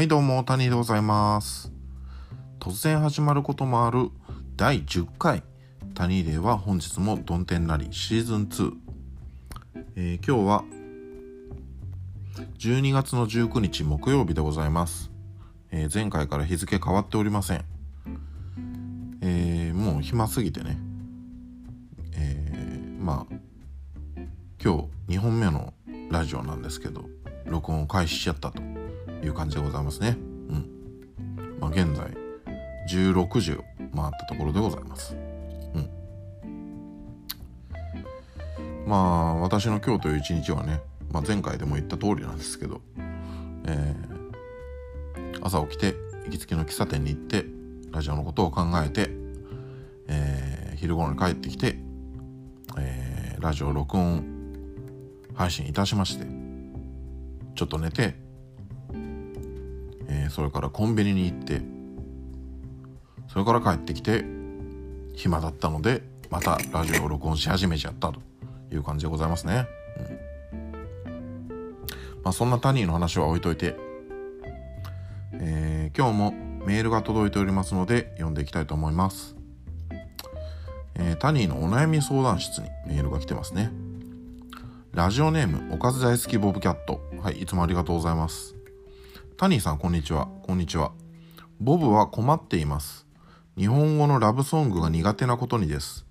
はいどうも、谷でございます。突然始まることもある第10回谷では本日もどん天なりシーズン2。えー今日は12月の19日木曜日でございます。えー前回から日付変わっておりません。えーもう暇すぎてね。えまあ今日2本目のラジオなんですけど録音を開始しちゃったという感じでございますね。うん。まあ現在16時を回ったところでございます。うん。まあ私の今日という一日はね、まあ、前回でも言った通りなんですけどえー朝起きて行きつけの喫茶店に行ってラジオのことを考えて、えー昼頃に帰ってきて、えーラジオ録音配信いたしましてちょっと寝て、えーそれからコンビニに行ってそれから帰ってきて暇だったのでまたラジオを録音し始めちゃったという感じでございますね。うんまあ、そんなタニーの話は置いといて、えー今日もメールが届いておりますので読んでいきたいと思います。えータニーのお悩み相談室にメールが来てますね。ラジオネームおかず大好きボブキャット。はい、いつもありがとうございます。タニーさん、こんにちは。こんにちは。ボブは困っています。日本語のラブソングが苦手なことにです。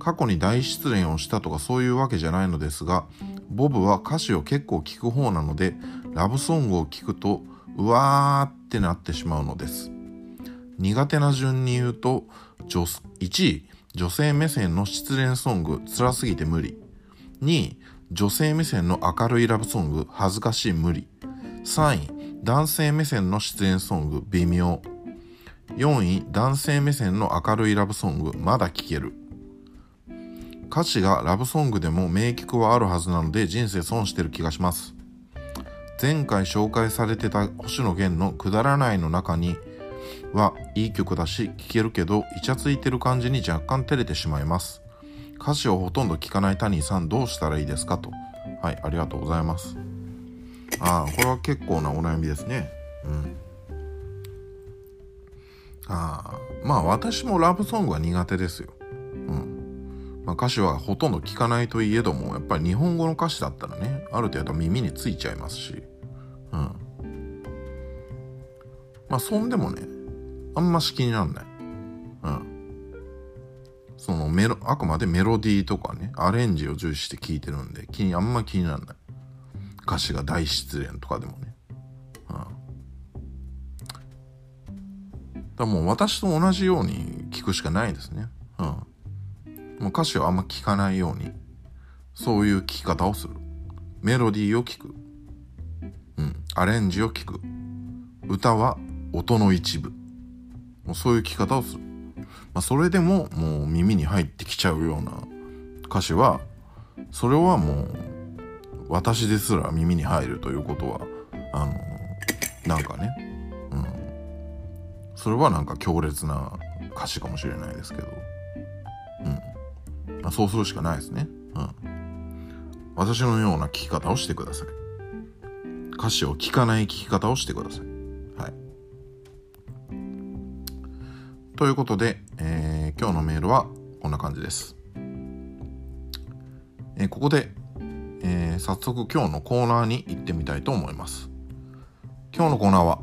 過去に大失恋をしたとかそういうわけじゃないのですが、ボブは歌詞を結構聞く方なので、ラブソングを聞くと、うわーってなってしまうのです。苦手な順に言うと、女1位、女性目線の失恋ソング、辛すぎて無理。2位、女性目線の明るいラブソング、恥ずかしい無理。3位、男性目線の失恋ソング、微妙。4位、男性目線の明るいラブソング、まだ聴ける。歌詞がラブソングでも名曲はあるはずなので人生損してる気がします。前回紹介されてた星野源のくだらないの中にはいい曲だし聴けるけどイチャついてる感じに若干照れてしまいます。歌詞をほとんど聞かないタニーさんどうしたらいいですかと。はい、ありがとうございます。ああ、これは結構なお悩みですね。うん。ああ、まあ私もラブソングは苦手ですよ。うん。まあ歌詞はほとんど聞かないといえども、やっぱり日本語の歌詞だったらね、ある程度耳についちゃいますし。うん。まあそんでもね、あんまし気になんない。うん。そのメロ、あくまでメロディーとかね、アレンジを重視して聴いてるんで、気に、あんま気にならない。歌詞が大失恋とかでもね。うん。だもう私と同じように聞くしかないですね。うん。もう歌詞をあんま聞かないように、そういう聞き方をする。メロディーを聞く。うん。アレンジを聞く。歌は音の一部。もうそういう聞き方をする。まあ、それでももう耳に入ってきちゃうような歌詞はそれはもう私ですら耳に入るということはあのなんかね、うん、それはなんか強烈な歌詞かもしれないですけど、うん。まあ、そうするしかないですね、うん、私のような聞き方をしてください。歌詞を聞かない聞き方をしてください。はい。ということで、えー今日のメールはこんな感じです。えーここで、えー早速今日のコーナーに行ってみたいと思います。今日のコーナーは、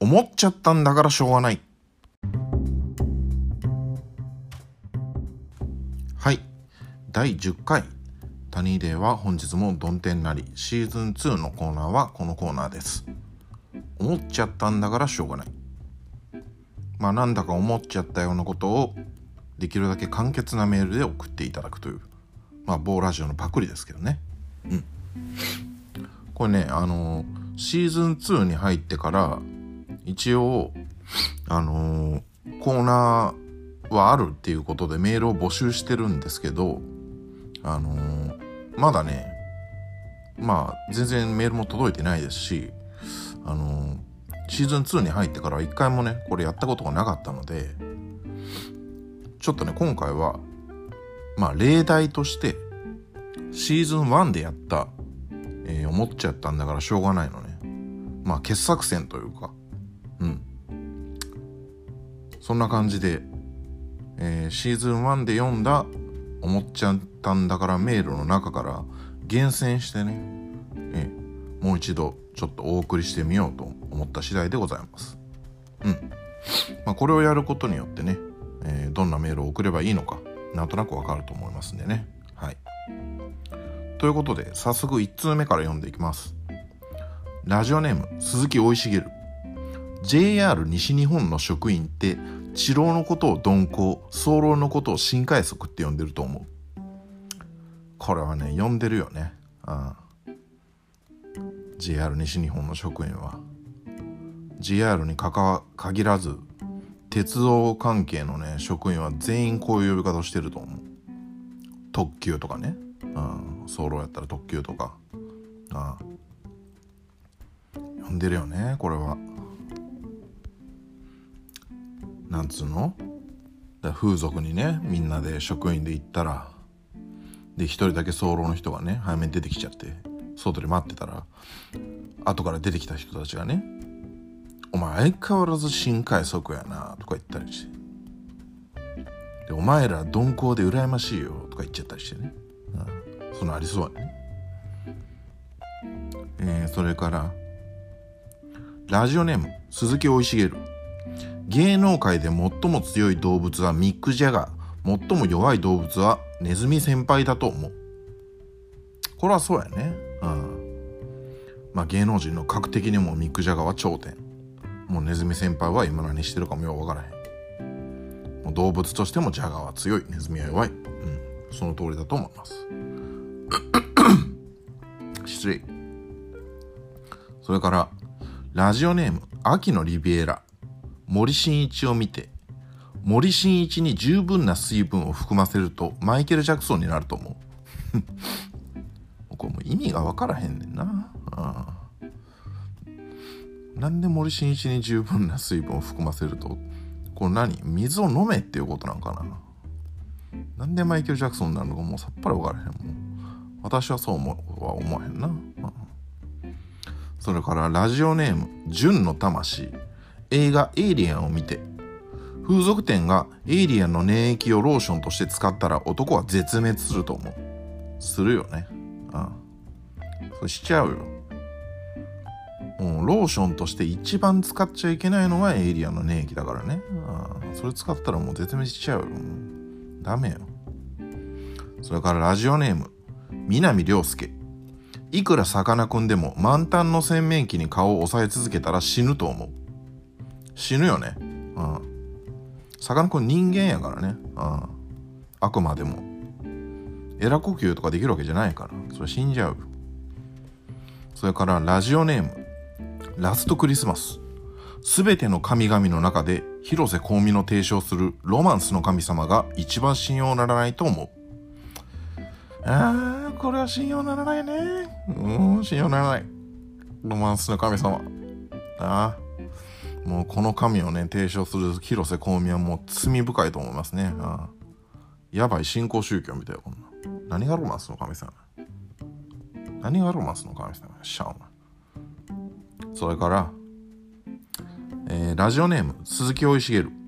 思っちゃったんだからしょうがない。はい。第10回、タニーデーは本日もどん天なりシーズン2のコーナーはこのコーナーです。思っちゃったんだからしょうがない。まあなんだか思っちゃったようなことをできるだけ簡潔なメールで送っていただくという、まあ某ラジオのパクリですけどね。うん。これね、あのシーズン2に入ってから一応、あのコーナーはあるっていうことでメールを募集してるんですけど、あのまだね、まあ全然メールも届いてないですし、あのシーズン2に入ってからは一回もね、これやったことがなかったので、ちょっとね、今回は、まあ例題として、シーズン1でやった、えー、思っちゃったんだからしょうがないのね。まあ、傑作選というか、うん。そんな感じで、えー、シーズン1で読んだ思っちゃったんだからメールの中から厳選してね、えー、もう一度ちょっとお送りしてみようと思った次第でございます。うん。まあ、これをやることによってね、えー、どんなメールを送ればいいのか、なんとなくわかると思いますんでね。はい。ということで、早速1通目から読んでいきます。ラジオネーム、鈴木生い茂。JR 西日本の職員って、治療のことを鈍行、早漏のことを新快速って呼んでると思う。これはね、呼んでるよね。ああ JR 西日本の職員は。JR にかか限らず、鉄道関係のね、職員は全員こういう呼び方をしてると思う。特急とかね。うん、早漏やったら特急とか。ああ呼んでるよね、これは。なんつうの？風俗にね、みんなで職員で行ったら、で、一人だけ早漏の人がね、早めに出てきちゃって、外で待ってたら、後から出てきた人たちがね、お前相変わらず新快速やな、とか言ったりして。で、お前ら鈍行で羨ましいよ、とか言っちゃったりしてね。うん、そのありそうやね。えー、それから、ラジオネーム、鈴木生い茂。芸能界で最も強い動物はミック・ジャガー。最も弱い動物はネズミ先輩だと思う。これはそうやね。うん。まあ芸能人の格的にもミック・ジャガーは頂点。もうネズミ先輩は今何してるかもようわからへん。もう動物としてもジャガーは強い。ネズミは弱い。うん。その通りだと思います。失礼。それから、ラジオネーム、秋のリビエラ。森進一を見て、森進一に十分な水分を含ませるとマイケル・ジャクソンになると思う。これもう意味がわからへんねんな。あなんで森進一に十分な水分を含ませると、これ何？水を飲めっていうことなんかな。なんでマイケル・ジャクソンになるのかもうさっぱりわからへんもん。私はそう思うは思わへんな。それからラジオネーム、純の魂。映画エイリアンを見て、風俗店がエイリアンの粘液をローションとして使ったら男は絶滅すると思う。するよね。ああそれしちゃうよ。もうローションとして一番使っちゃいけないのがエイリアンの粘液だからね。ああそれ使ったらもう絶滅しちゃうよ。ダメよ。それからラジオネーム、南良介。いくらさかなクンでも満タンの洗面器に顔を押さえ続けたら死ぬと思う。死ぬよね。うん。さかなクン人間やからね。うん。あくまでも。エラ呼吸とかできるわけじゃないから。それ死んじゃう。それからラジオネーム。ラストクリスマス。すべての神々の中で広瀬香美の提唱するロマンスの神様が一番信用ならないと思う。ああ、これは信用ならないね。うん、信用ならない。ロマンスの神様。ああ。もうこの神をね、提唱する広瀬香美はもう罪深いと思いますね。ああやばい新興宗教みたいよ、こんな。何がロマンスの神様何がロマンスの神様しゃあそれから、えー、ラジオネーム、鈴木生い茂。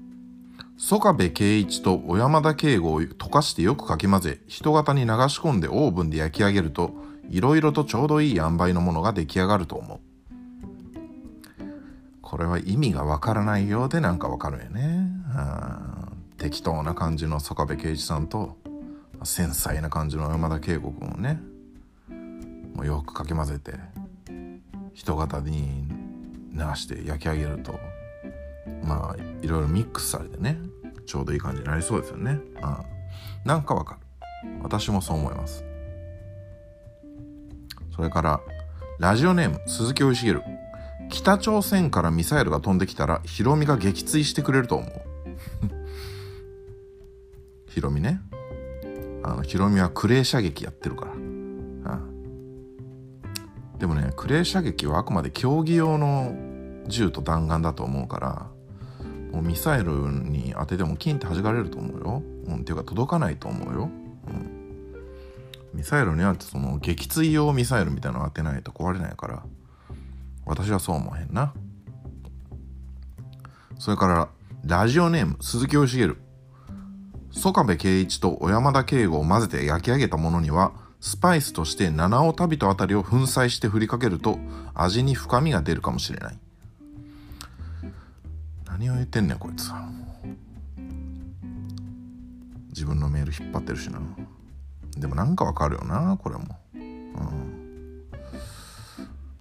曽我部圭一と小山田圭吾を溶かしてよくかき混ぜ、人型に流し込んでオーブンで焼き上げると、いろいろとちょうどいい塩梅のものが出来上がると思う。これは意味がわからないようでなんかわかるよね。適当な感じの曽我部圭一さんと、繊細な感じの山田圭吾君をね、もうよくかき混ぜて、人型に流して焼き上げると、まあいろいろミックスされてねちょうどいい感じになりそうですよね。うんなんかわかる。私もそう思います。それからラジオネーム鈴木生い茂北朝鮮からミサイルが飛んできたらヒロミが撃墜してくれると思う。ヒロミねあのヒロミはクレー射撃やってるから、うん、でもねクレー射撃はあくまで競技用の銃と弾丸だと思うからもうミサイルに当ててもキンって弾かれると思うよ。うん、っていうか届かないと思うよ。うん。ミサイルにはその撃墜用ミサイルみたいなの当てないと壊れないから私はそう思えへんなそれからラジオネーム鈴木義茂曽我部圭一と小山田圭吾を混ぜて焼き上げたものにはスパイスとして七尾旅人あたりを粉砕して振りかけると味に深みが出るかもしれない。何を言ってんねんこいつ。自分のメール引っ張ってるしな。でもなんかわかるよなこれも。うん。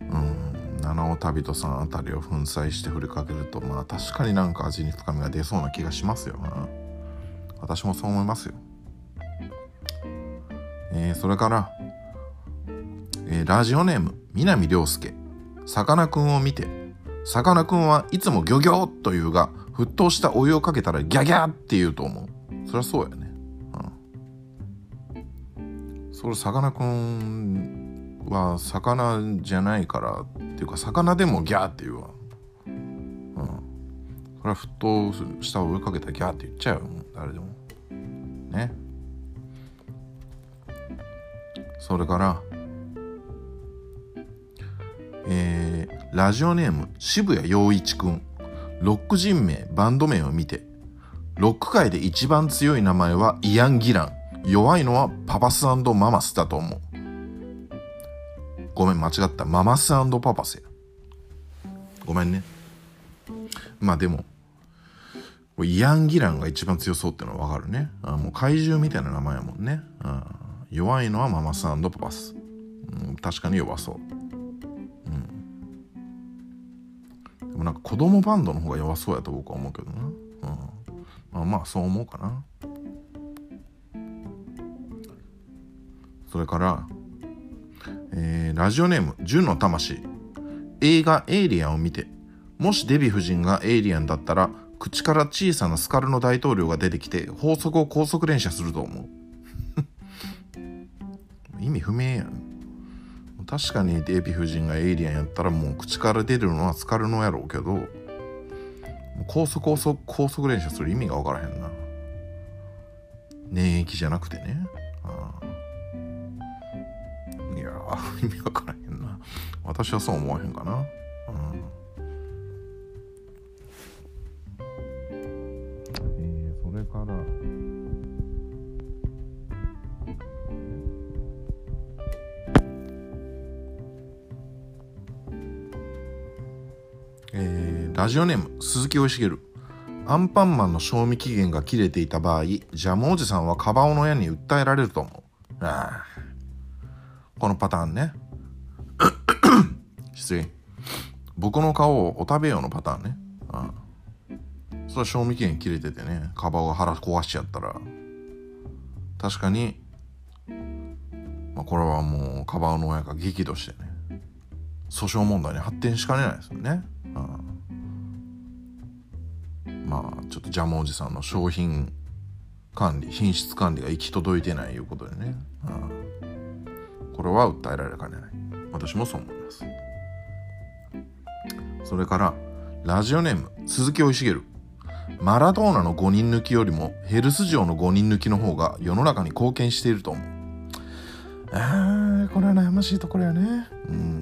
うん。七尾旅人さんあたりを粉砕して振りかけるとまあ確かになんか味に深みが出そうな気がしますよな。私もそう思いますよ。えー、それから、えー、ラジオネーム南涼介。さかなクンを見てさかなクンはいつもギョギョと言うが沸騰したお湯をかけたらギャギャって言うと思う。そりゃそうやね。うん。それさかなクンは魚じゃないからっていうか魚でもギャーって言うわ。うん。それは沸騰したお湯かけたらギャーって言っちゃうよ誰でも。ねそれから、えー、ラジオネーム渋谷陽一くん。ロック人名、バンド名を見て、ロック界で一番強い名前はイアン・ギラン。弱いのはパパスママスだと思う。ごめん、間違った。ママスパパスや。ごめんね。まあでも、イアン・ギランが一番強そうってのはわかるね。あもう怪獣みたいな名前やもんね。あ弱いのはママスパパス、うん、確かに弱そう、うん、でもなんか子供バンドの方が弱そうやと僕は思うけどな、うん、まあまあそう思うかな。それから、えー、ラジオネーム純の魂。映画「エイリアン」を見てもしデヴィ夫人がエイリアンだったら口から小さなスカルの大統領が出てきて法則を高速連射すると思う。意味不明やん。確かにデヴィ夫人がエイリアンやったらもう口から出るのはスカルノやろうけど高速高速高速連射する意味が分からへんな。粘液じゃなくてね。いや意味分からへんな。私はそう思わへんかな。うんラジオネーム鈴木義茂アンパンマンの賞味期限が切れていた場合ジャムおじさんはカバオの親に訴えられると思う。ああ。このパターンね。失礼。僕の顔をお食べようのパターンね。ああ。それは賞味期限切れててねカバオが腹壊しちゃったら。確かに、まあ、これはもうカバオの親が激怒してね訴訟問題に発展しかねないですよね。ジャムおじさんの商品管理品質管理が行き届いてないいうことでね、うん、これは訴えられかねない。私もそう思います。それからラジオネーム鈴木おいしげる。マラドーナの5人抜きよりもヘルス城の5人抜きの方が世の中に貢献していると思う。あーこれは悩ましいところやね。うん。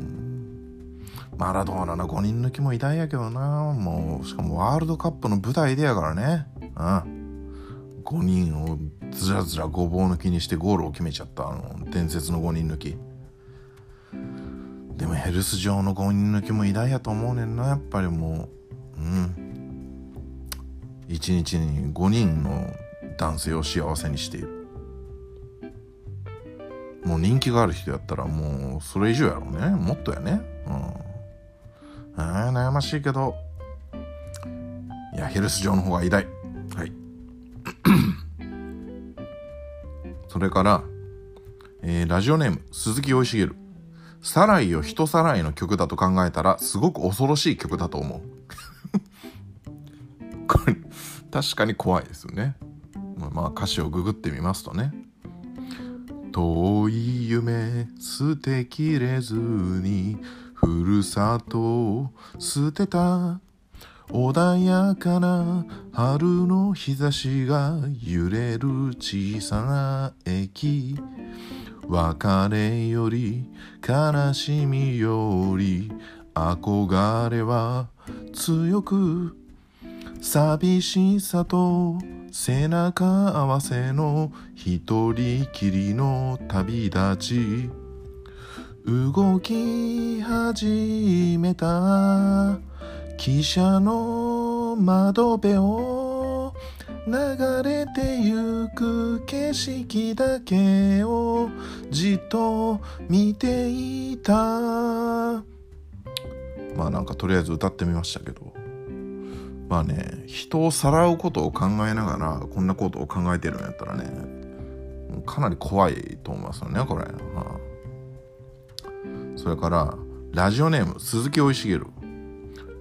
マラドーナの5人抜きも偉大やけどな。もうしかもワールドカップの舞台でやからね。うん。5人をずらずらごぼう抜きにしてゴールを決めちゃった。あの伝説の5人抜き。でもヘルス上の5人抜きも偉大やと思うねんな。やっぱりもう。うん。一日に5人の男性を幸せにして。いるもう人気がある人やったらもうそれ以上やろうね。もっとやね。うん。あ悩ましいけど。いやヘルス上の方が偉大はい。それから、えー、ラジオネーム鈴木おいしげる。サライを人さらいの曲だと考えたらすごく恐ろしい曲だと思う。これ確かに怖いですよね。まあ歌詞をググってみますとね。遠い夢捨てきれずにふるさとを捨てた。穏やかな春の日差しが揺れる小さな駅。別れより悲しみより憧れは強く寂しさと背中合わせの一人きりの旅立ち。動き始めた汽車の窓辺を流れてゆく景色だけをじっと見ていた。まあなんかとりあえず歌ってみましたけど。まあね人をさらうことを考えながらこんなことを考えてるんやったらねかなり怖いと思いますよねこれ、はあ、それからラジオネーム鈴木おいしげる。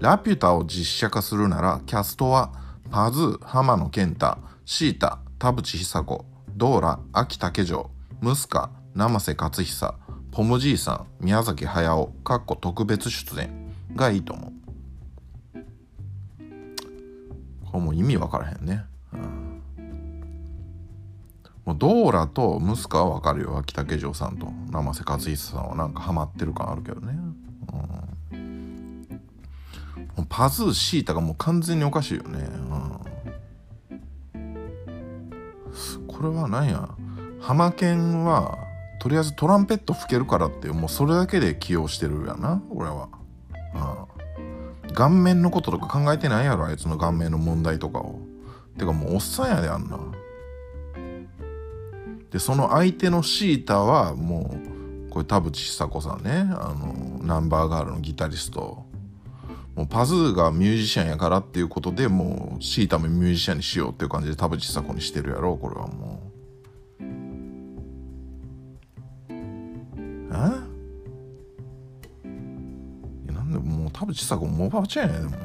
ラピュタを実写化するならキャストはパズー浜野健太シータ田淵久子ドーラ秋竹城ムスカ生瀬勝久ポムじいさん宮崎駿かっこ特別出演がいいと思う。これもう意味わからへんね、もうドーラとムスカはわかるよ。秋竹城さんと。生瀬勝久さんはなんかハマってる感あるけどね、うん、パズーシータがもう完全におかしいよね、うん、これは何や。ハマケンはとりあえずトランペット吹けるからってもうそれだけで起用してるやな。俺は、うん。顔面のこととか考えてないやろあいつの顔面の問題とかを。てかもうおっさんやであんなでその相手のシータはもうこれ田淵久子さんね。あのナンバーガールのギタリスト。もうパズーがミュージシャンやからっていうことでもうシータもミュージシャンにしようっていう感じで田淵久子にしてるやろこれはもう。え？なんでもう田淵さ子もおばあちゃんやでも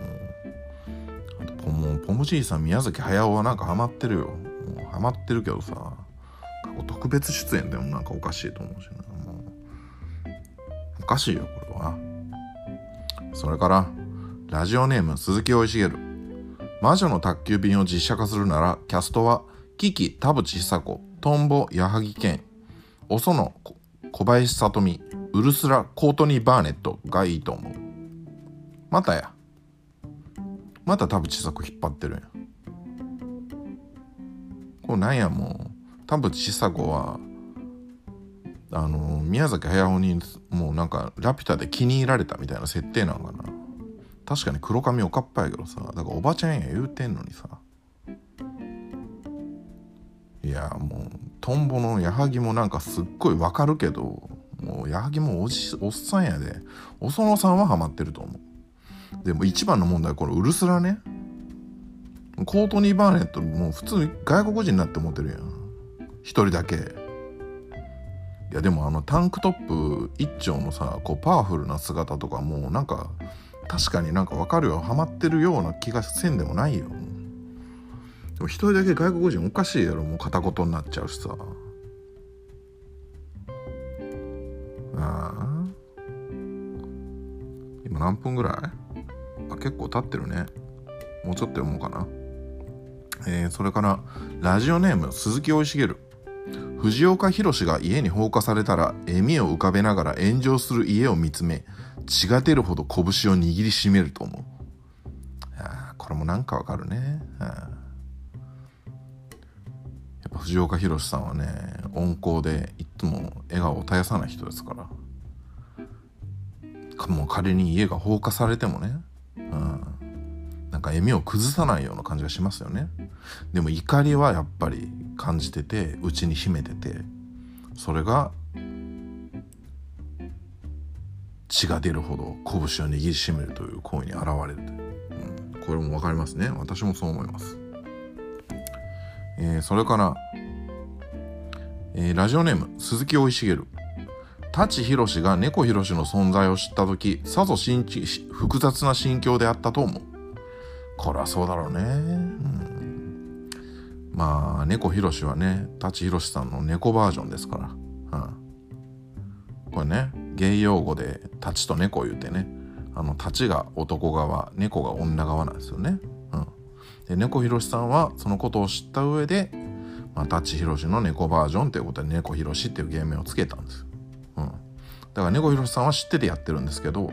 あとポもポムじいさん宮崎駿はなんかハマってるよ。もうハマってるけどさ。特別出演でもなんかおかしいと思うしな。もうおかしいよこれは。それからラジオネーム鈴木生い茂魔女の宅急便を実写化するならキャストはキキ田淵久子トンボ矢作健。おその小林聡美ウルスラ・コートニー・バーネットがいいと思う。またや。また田淵作引っ張ってるや。んこれなんやもう。田淵久子はあの宮崎駿にもうなんかラピュタで気に入られたみたいな設定なんかな。確かに黒髪おかっぱやけどさだからおばちゃんや言うてんのにさ。いやもうトンボの矢作もなんかすっごいわかるけどもう矢作もおじおっさんやで。お園さんはハマってると思う。でも一番の問題はこのウルスラね。コートニー・バーネットもう普通外国人になって思ってるやん。一人だけ。いやでもあのタンクトップ一丁のさこうパワフルな姿とかもうなんか確かになんかわかるよ。ハマってるような気がせんでもないよ。でも一人だけ外国人おかしいやろ。もう片言になっちゃうしさ。ああ。今何分ぐらい？あ結構経ってるね。もうちょっと読もうかな。えー、それからラジオネーム鈴木生い茂藤岡弘が家に放火されたら笑みを浮かべながら炎上する家を見つめ血が出るほど拳を握りしめると思う。あこれもなんかわかるね。やっぱ藤岡弘さんはね温厚でいつも笑顔を絶やさない人ですから。もう仮に家が放火されてもね。なんか笑みを崩さないような感じがしますよね。でも怒りはやっぱり感じてて内に秘めててそれが血が出るほど拳を握りしめるという行為に現れるう、ん、これも分かりますね。私もそう思います、えー、それから、えー、ラジオネーム鈴木生い茂舘ひろしが猫ひろしの存在を知った時さぞ複雑な心境であったと思う。これはそうだろうね。うん、まあ、猫ひろしはね、舘ひろしさんの猫バージョンですから。うん、これね、芸用語で舘と猫言うてね、あの、舘が男側、猫が女側なんですよね。うん、で猫ひろしさんはそのことを知った上で、まあ、舘ひろしの猫バージョンということで猫ひろしっていう芸名をつけたんです。うん。だから猫ひろしさんは知っててやってるんですけど、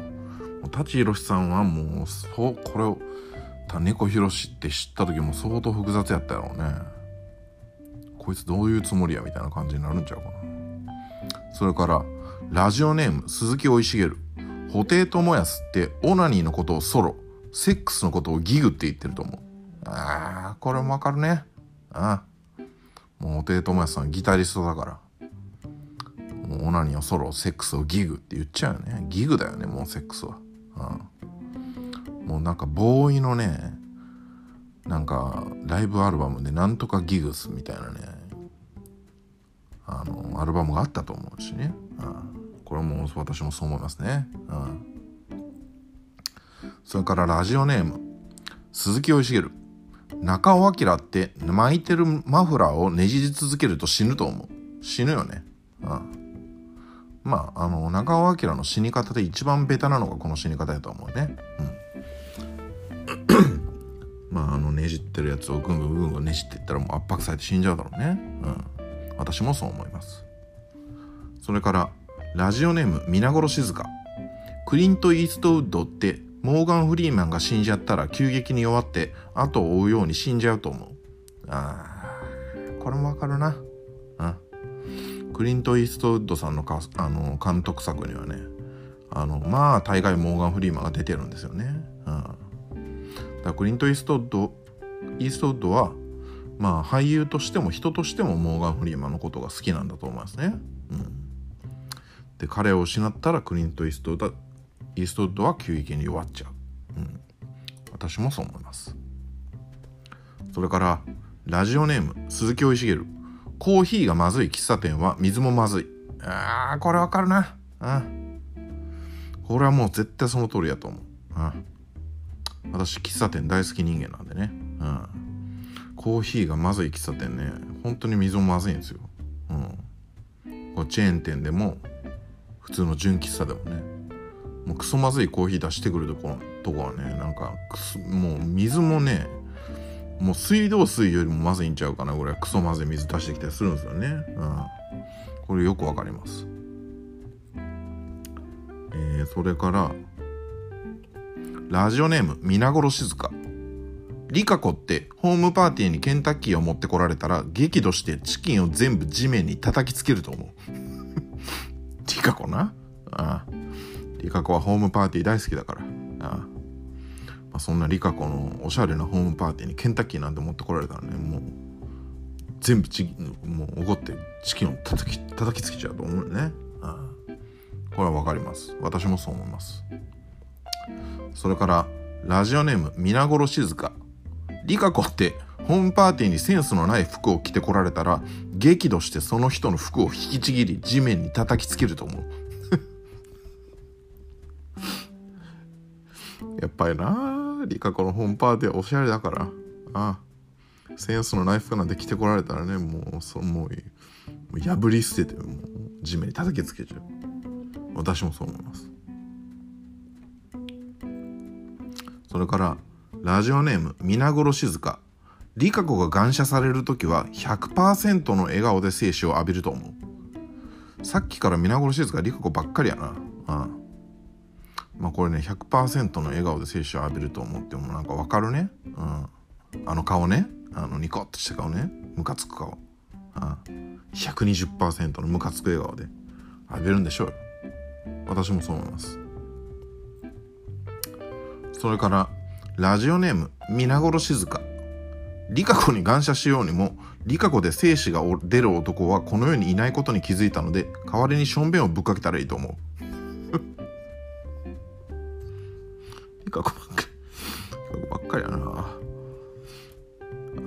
舘ひろしさんはもう、そう、これを、た猫ひろしって知った時も相当複雑やったやろうね。こいつどういうつもりやみたいな感じになるんちゃうかな。それから、ラジオネーム、鈴木生い茂。布袋寅泰ってオナニーのことをソロ、セックスのことをギグって言ってると思う。ああ、これもわかるね。ああ。もう布袋寅泰さんギタリストだから。もうオナニーをソロ、セックスをギグって言っちゃうよね。ギグだよね、もうセックスは。ああもうなんかボーイのね、なんかライブアルバムでなんとかギグスみたいなね、あの、アルバムがあったと思うしね。ああこれも私もそう思いますね。ああそれからラジオネーム、鈴木義茂。中尾明って巻いてるマフラーをねじり続けると死ぬと思う。死ぬよね。ああまあ、あの、中尾明の死に方で一番ベタなのがこの死に方やと思うね。うん。まあ、あの、ねじってるやつをぐんぐんぐんぐんねじっていったらもう圧迫されて死んじゃうだろうね。うん。私もそう思います。それから、ラジオネーム、皆殺静香。クリント・イーストウッドってモーガン・フリーマンが死んじゃったら急激に弱って後を追うように死んじゃうと思う。ああ、これもわかるな。うん。クリント・イーストウッドさんのかあの監督作にはね、あの、まあ、大概モーガン・フリーマンが出てるんですよね。だクリント・イーストウッド、イーストウッドは、まあ、俳優としても人としてもモーガン・フリーマンのことが好きなんだと思いますね。うん。で、彼を失ったらクリント・イーストウッドイーストウッドは急激に弱っちゃう。うん。私もそう思います。それから、ラジオネーム、鈴木生い茂。コーヒーがまずい喫茶店は水もまずい。ああ、これわかるな。うん。これはもう絶対その通りやと思う。うん。私、喫茶店大好き人間なんでね。うん。コーヒーがまずい喫茶店ね、本当に水もまずいんですよ。うん。こチェーン店でも、普通の純喫茶でもね。もうクソまずいコーヒー出してくるとことこはねなんかもう水もねもう水道水よりもまずいんちゃうかなぐらいクソまずい水出してきたりするんですよねうんこれよくわかりますえー、それからラジオネーム皆殺静香リカ子ってホームパーティーにケンタッキーを持ってこられたら激怒してチキンを全部地面に叩きつけると思うリカ子な？ああリカ子はホームパーティー大好きだから。ああまあ、そんなリカ子のおしゃれなホームパーティーにケンタッキーなんて持ってこられたらね、もう、全部チもう怒ってチキンを叩き、叩きつけちゃうと思うね。ああこれはわかります。私もそう思います。それから、ラジオネーム、皆殺静香。リカ子って、ホームパーティーにセンスのない服を着てこられたら、激怒してその人の服を引きちぎり地面に叩きつけると思う。やっぱりなリカ子のホームパーティーはおしゃれだから。ああ。センスのナイフなんて着てこられたらね、もう、そもう、破り捨てて、もう、地面に叩きつけちゃう。私もそう思います。それから、ラジオネーム、皆殺静香。リカ子が感謝される時は100%の笑顔で精子を浴びると思う。さっきから皆殺静香、リカ子ばっかりやな。あまあこれね100%の笑顔で精子を浴びると思ってもなんかわかるね、うん、あの顔ね。あのニコッとした顔ね。ムカつく顔、あ120%のムカつく笑顔で浴びるんでしょうよ。私もそう思います。それからラジオネーム皆殺静香リカ子に感謝しようにもリカ子で精子が出る男はこの世にいないことに気づいたので代わりにしょんべんをぶっかけたらいいと思う過去ばっかり。ばっかりやな。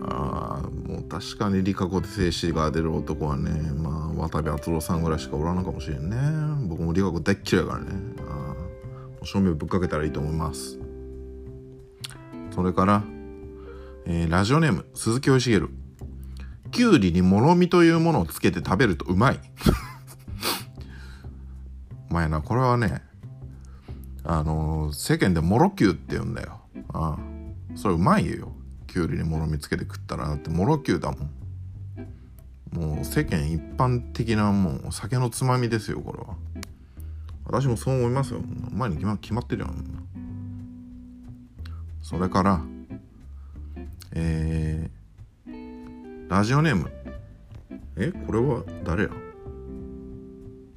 ああ、もう確かにリカ子で静止が出る男はね、まあ、渡部篤郎さんぐらいしかおらんのかもしれんね。僕もリカ子大っ嫌いやからね。ああ、正面ぶっかけたらいいと思います。それから、えー、ラジオネーム、鈴木義茂。きゅうりにもろみというものをつけて食べるとうまい。お前な、これはね、あの世間でモロキューって言うんだよ。ああ。それうまいよ。きゅうりにもろみつけて食ったらだって。モロキューだもん。もう世間一般的なもう酒のつまみですよこれは。私もそう思いますよ。前に決ま決まってるよ。それからえー、ラジオネーム。えこれは誰や？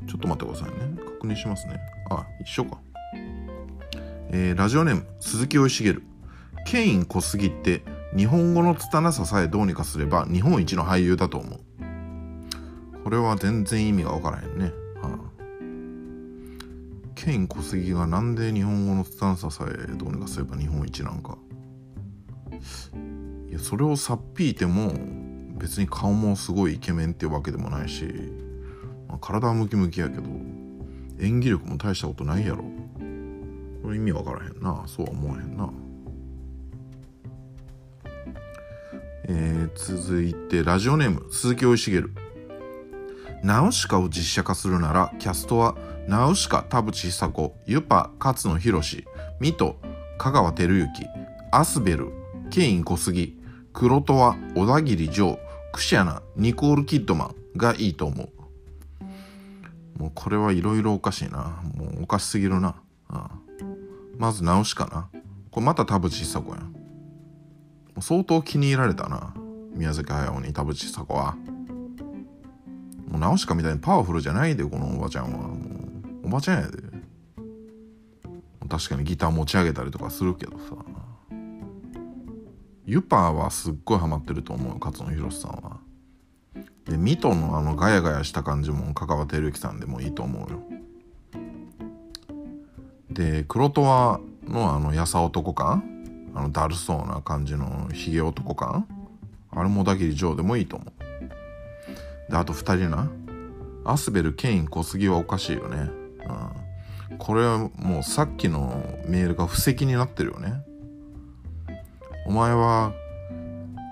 ちょっと待ってくださいね。確認しますね。あ一緒か。えー、ラジオネーム鈴木生茂ケイン小杉って日本語の拙ささえどうにかすれば日本一の俳優だと思う。これは全然意味が分からへんね、ケイン小杉がなんで日本語の拙ささえどうにかすれば日本一なんか。いやそれをさっぴいても別に顔もすごいイケメンっていうわけでもないし、まあ、体はムキムキやけど演技力も大したことないやろ。これ意味わからへんな。そうは思わへんな。えー、続いてラジオネーム鈴木生茂ナウシカを実写化するならキャストはナウシカ田淵久子ユパ勝野博水戸香川照之アスベルケイン小杉黒戸は小田切城クシアナニコール・キッドマンがいいと思う。もうこれはいろいろおかしいな。もうおかしすぎるな、ああ。まずナウシカな。これまた田淵久子やん。相当気に入られたな。宮崎駿に田淵久子は。もうナウシカみたいにパワフルじゃないでこのおばちゃんは。もうおばちゃんやで。確かにギター持ち上げたりとかするけどさ。ユパーはすっごいハマってると思う勝野博さんは。でミトのあのガヤガヤした感じも香川照之さんでもいいと思うよ。で黒戸はのあのやさ男感あのだるそうな感じのひげ男感あれも小田切城でもいいと思う。であと2人な。アスベルケイン小杉はおかしいよね、うん、これはもうさっきのメールが布石になってるよね。お前は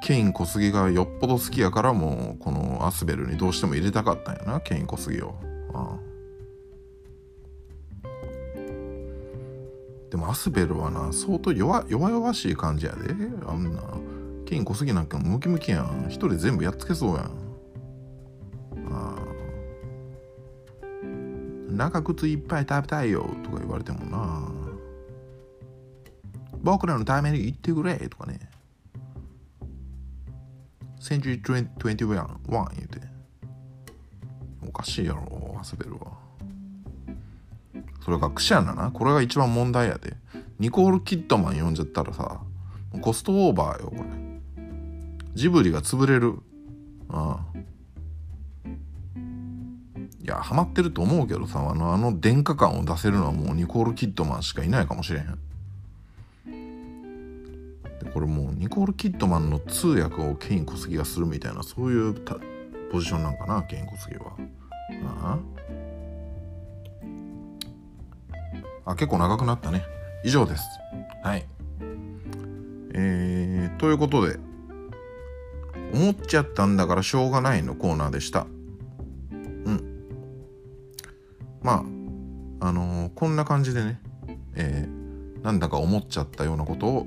ケイン小杉がよっぽど好きやからもうこのアスベルにどうしても入れたかったんやなケイン小杉を、うん。でもアスベルはな相当弱弱々しい感じやで。あんなケイン小杉なんかムキムキやん。一人全部やっつけそうやん。長靴いっぱい食べたいよとか言われてもな。僕らのために言ってくれとかね。センチュリー21言うて。おかしいやろアスベルは。それがクシャナな。これが一番問題やで。ニコール・キッドマン呼んじゃったらさコストオーバーよこれ。ジブリが潰れる。うん。いやハマってると思うけどさあのあの電化感を出せるのはもうニコール・キッドマンしかいないかもしれへん。でこれもうニコール・キッドマンの通訳をケイン小杉がするみたいなそういうポジションなんかなケイン小杉は。ああ？あ結構長くなったね。以上です。はい。えー、ということで思っちゃったんだからしょうがないのコーナーでした。感じでね、えー、なんだか思っちゃったようなことを、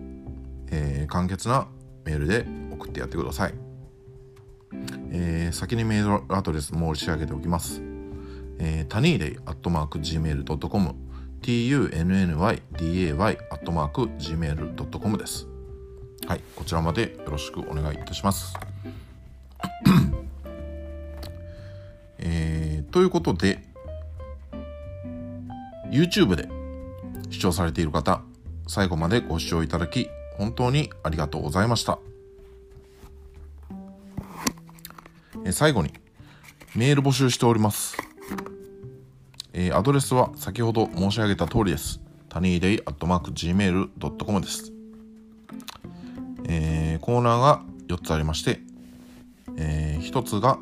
えー、簡潔なメールで送ってやってください、えー、先にメールアドレス申し上げておきます、えー、タニーデイアットマーク Gmail.com tunnydday アットマーク Gmail.com です。はい、こちらまでよろしくお願いいたします。えー、ということで、YouTube で視聴されている方、最後までご視聴いただき、本当にありがとうございました。え最後に、メール募集しております。えー、アドレスは先ほど申し上げた通りです。タニーデイアットマーク Gmail.com です。えー、コーナーが4つありまして、えー、1つが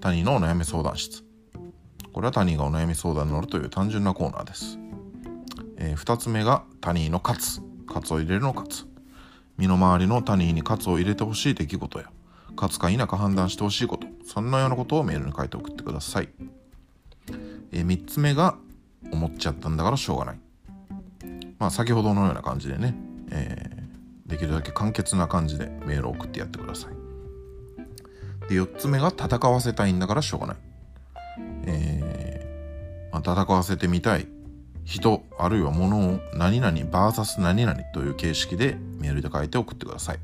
タニーのお悩み相談室。これはタニーがお悩み相談に乗るという単純なコーナーです。えー、2つ目がタニーのカツ。カツを入れるのカツ。身の回りのタニーにカツを入れてほしい出来事や、カツか否か判断してほしいこと、そんなようなことをメールに書いて送ってください。えー、3つ目が思っちゃったんだからしょうがない。まあ先ほどのような感じでね、えー、できるだけ簡潔な感じでメールを送ってやってください。で4つ目が戦わせたいんだからしょうがない。えー、戦わせてみたい人あるいは物を何々 VS 何々という形式でメールで書いて送ってください。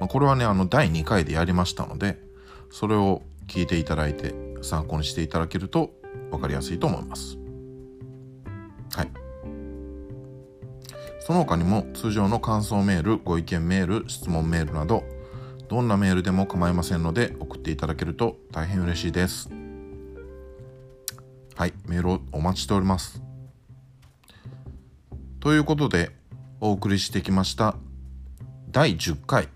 まあ、これはね、あの第2回でやりましたので、それを聞いていただいて参考にしていただけると分かりやすいと思います。はい。その他にも通常の感想メール、ご意見メール、質問メールなど、どんなメールでも構いませんので送っていただけると大変嬉しいです。はい、メールをお待ちしております。ということで、お送りしてきました第10回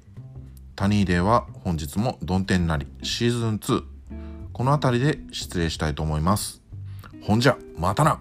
タニーデーは本日も曇天なりシーズン2この辺りで失礼したいと思います。ほんじゃ、またな